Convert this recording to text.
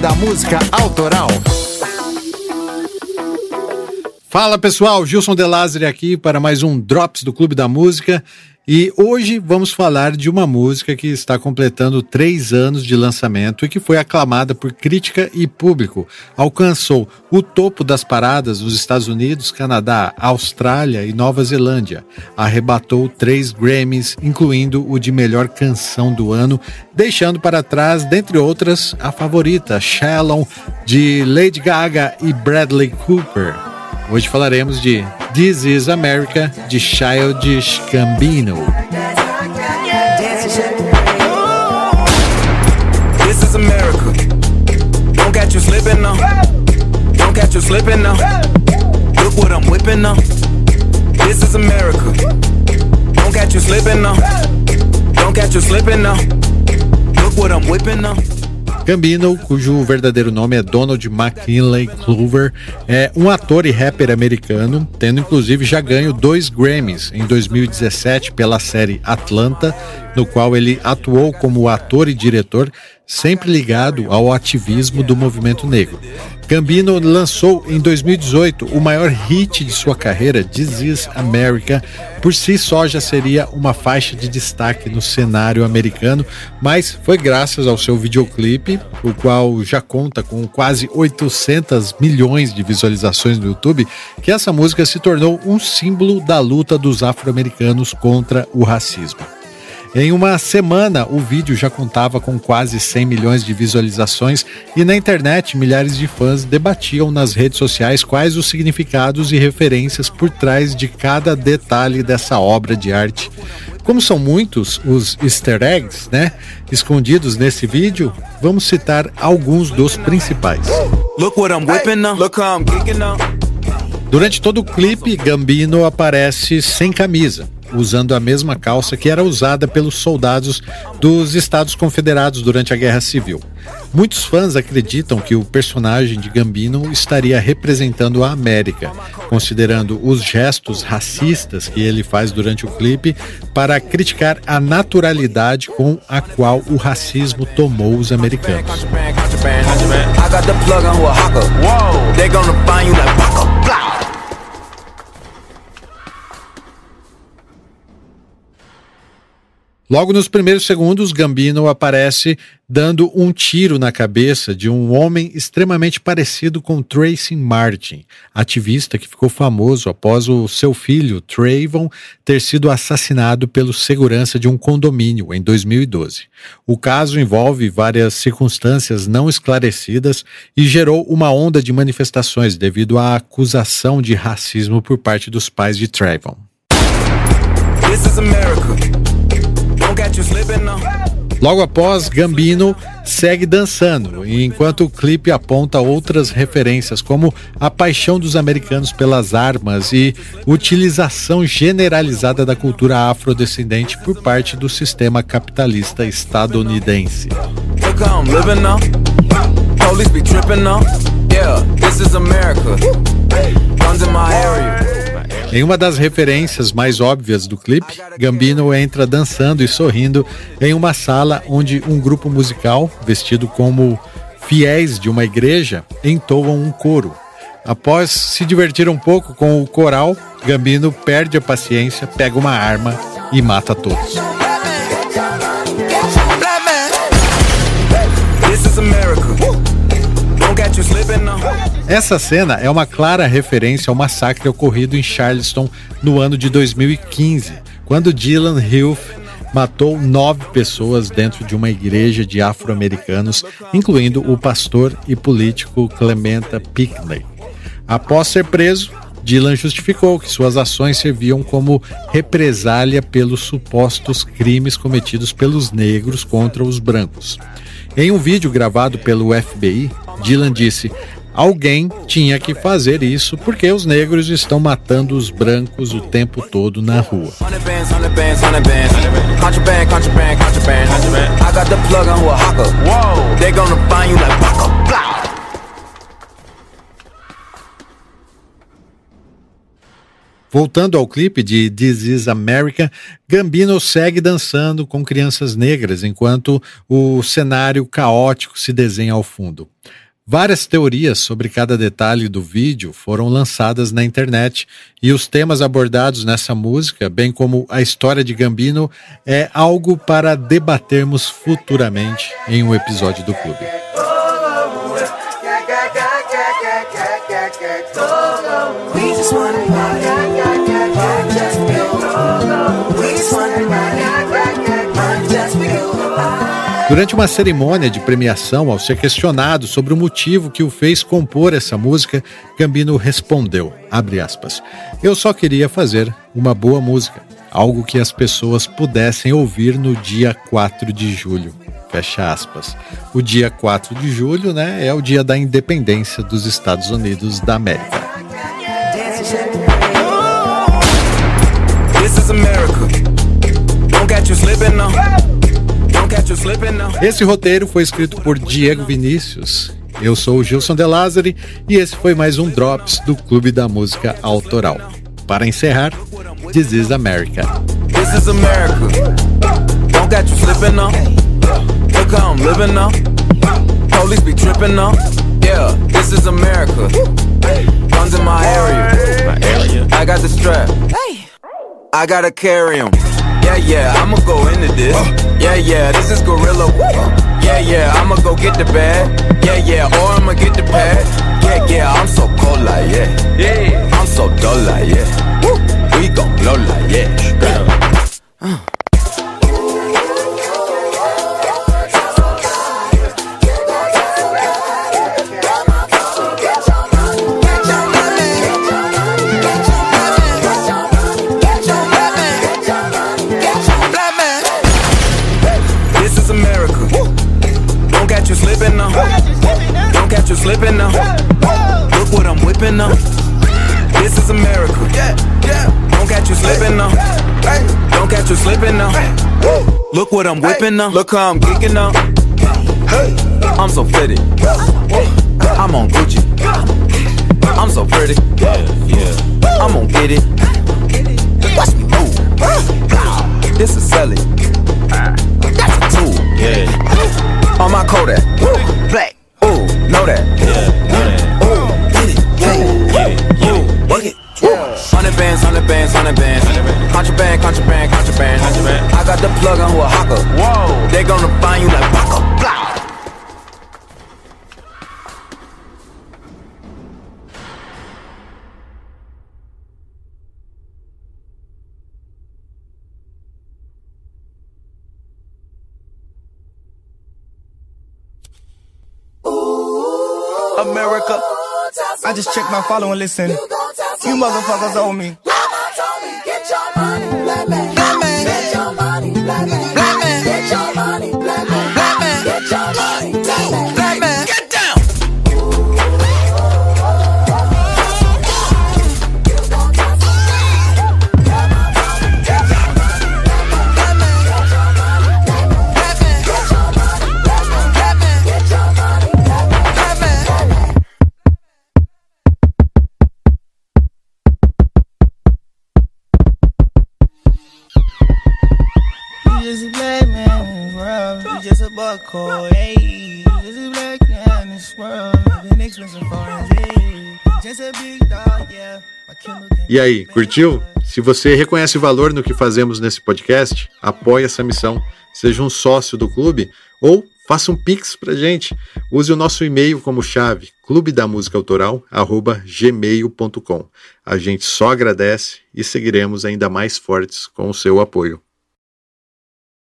Da Música Autoral. Fala pessoal, Gilson De Lázari aqui para mais um Drops do Clube da Música. E hoje vamos falar de uma música que está completando três anos de lançamento e que foi aclamada por crítica e público. Alcançou o topo das paradas nos Estados Unidos, Canadá, Austrália e Nova Zelândia. Arrebatou três Grammys, incluindo o de melhor canção do ano, deixando para trás, dentre outras, a favorita, Shallow, de Lady Gaga e Bradley Cooper. Hoje falaremos de This is America de Childish Gambino. This is America. Don't catch you slipping now. Don't catch you slipping now. Look what I'm whipping now. This is America. Don't catch you slipping now. Don't catch you slipping now. Look what I'm whipping now. Gambino, cujo verdadeiro nome é Donald McKinley Clover, é um ator e rapper americano, tendo inclusive já ganho dois Grammys em 2017 pela série Atlanta, no qual ele atuou como ator e diretor, sempre ligado ao ativismo do movimento negro. Gambino lançou em 2018 o maior hit de sua carreira, This Is America. Por si só já seria uma faixa de destaque no cenário americano, mas foi graças ao seu videoclipe, o qual já conta com quase 800 milhões de visualizações no YouTube, que essa música se tornou um símbolo da luta dos afro-americanos contra o racismo. Em uma semana, o vídeo já contava com quase 100 milhões de visualizações e na internet milhares de fãs debatiam nas redes sociais quais os significados e referências por trás de cada detalhe dessa obra de arte. Como são muitos os easter eggs, né, escondidos nesse vídeo, vamos citar alguns dos principais. Durante todo o clipe, Gambino aparece sem camisa usando a mesma calça que era usada pelos soldados dos Estados Confederados durante a Guerra Civil. Muitos fãs acreditam que o personagem de Gambino estaria representando a América, considerando os gestos racistas que ele faz durante o clipe para criticar a naturalidade com a qual o racismo tomou os americanos. Logo nos primeiros segundos, Gambino aparece dando um tiro na cabeça de um homem extremamente parecido com Tracy Martin, ativista que ficou famoso após o seu filho, Trayvon, ter sido assassinado pelo segurança de um condomínio em 2012. O caso envolve várias circunstâncias não esclarecidas e gerou uma onda de manifestações devido à acusação de racismo por parte dos pais de Trayvon. This is America. Logo após, Gambino segue dançando, enquanto o clipe aponta outras referências, como a paixão dos americanos pelas armas e utilização generalizada da cultura afrodescendente por parte do sistema capitalista estadunidense. Em uma das referências mais óbvias do clipe, Gambino entra dançando e sorrindo em uma sala onde um grupo musical, vestido como fiéis de uma igreja, entoam um coro. Após se divertir um pouco com o coral, Gambino perde a paciência, pega uma arma e mata todos. Essa cena é uma clara referência ao massacre ocorrido em Charleston no ano de 2015, quando Dylan Hilf matou nove pessoas dentro de uma igreja de afro-americanos, incluindo o pastor e político Clementa Pinckney. Após ser preso, Dylan justificou que suas ações serviam como represália pelos supostos crimes cometidos pelos negros contra os brancos. Em um vídeo gravado pelo FBI, Dylan disse: Alguém tinha que fazer isso porque os negros estão matando os brancos o tempo todo na rua. Voltando ao clipe de This Is America, Gambino segue dançando com crianças negras enquanto o cenário caótico se desenha ao fundo. Várias teorias sobre cada detalhe do vídeo foram lançadas na internet e os temas abordados nessa música, bem como a história de Gambino, é algo para debatermos futuramente em um episódio do clube. Durante uma cerimônia de premiação, ao ser questionado sobre o motivo que o fez compor essa música, Gambino respondeu, aspas, eu só queria fazer uma boa música, algo que as pessoas pudessem ouvir no dia 4 de julho. Fecha aspas. O dia 4 de julho, né, é o dia da independência dos Estados Unidos da América. This is America. Don't you slipping. Esse roteiro foi escrito por Diego Vinícius. Eu sou o Gilson De Lázari e esse foi mais um Drops do Clube da Música Autoral. Para encerrar, This is America. This is America. Don't get you slipping now. Look how I'm living now. Police be tripping now. Yeah, this is America. Guns in my area. My area. I got the strap. I gotta carry 'em. Yeah, yeah, I'ma go into this. Yeah, yeah, this is Gorilla. Yeah, yeah, I'ma go get the bag. Yeah, yeah, or I'ma get the pad. Yeah, yeah, I'm so cold like yeah. Yeah, you slipping now. Look what I'm whipping now. Look how I'm geeking now. I'm so fitted. I'm on Gucci. I'm so pretty. Yeah, yeah. I'm gonna get it. Watch me move. This is selling. America. I just checked my follow and listen. You motherfuckers owe me. Mama told me, get your money, black just a black man in this world. You just a hey. Just a black man in this world. Expensive. Just a big dog, yeah. E aí, curtiu? Se você reconhece valor no que fazemos nesse podcast, apoie essa missão. Seja um sócio do clube ou faça um pix pra gente. Use o nosso e-mail como chave, clubedamusicaautoral@gmail.com. A gente só agradece e seguiremos ainda mais fortes com o seu apoio.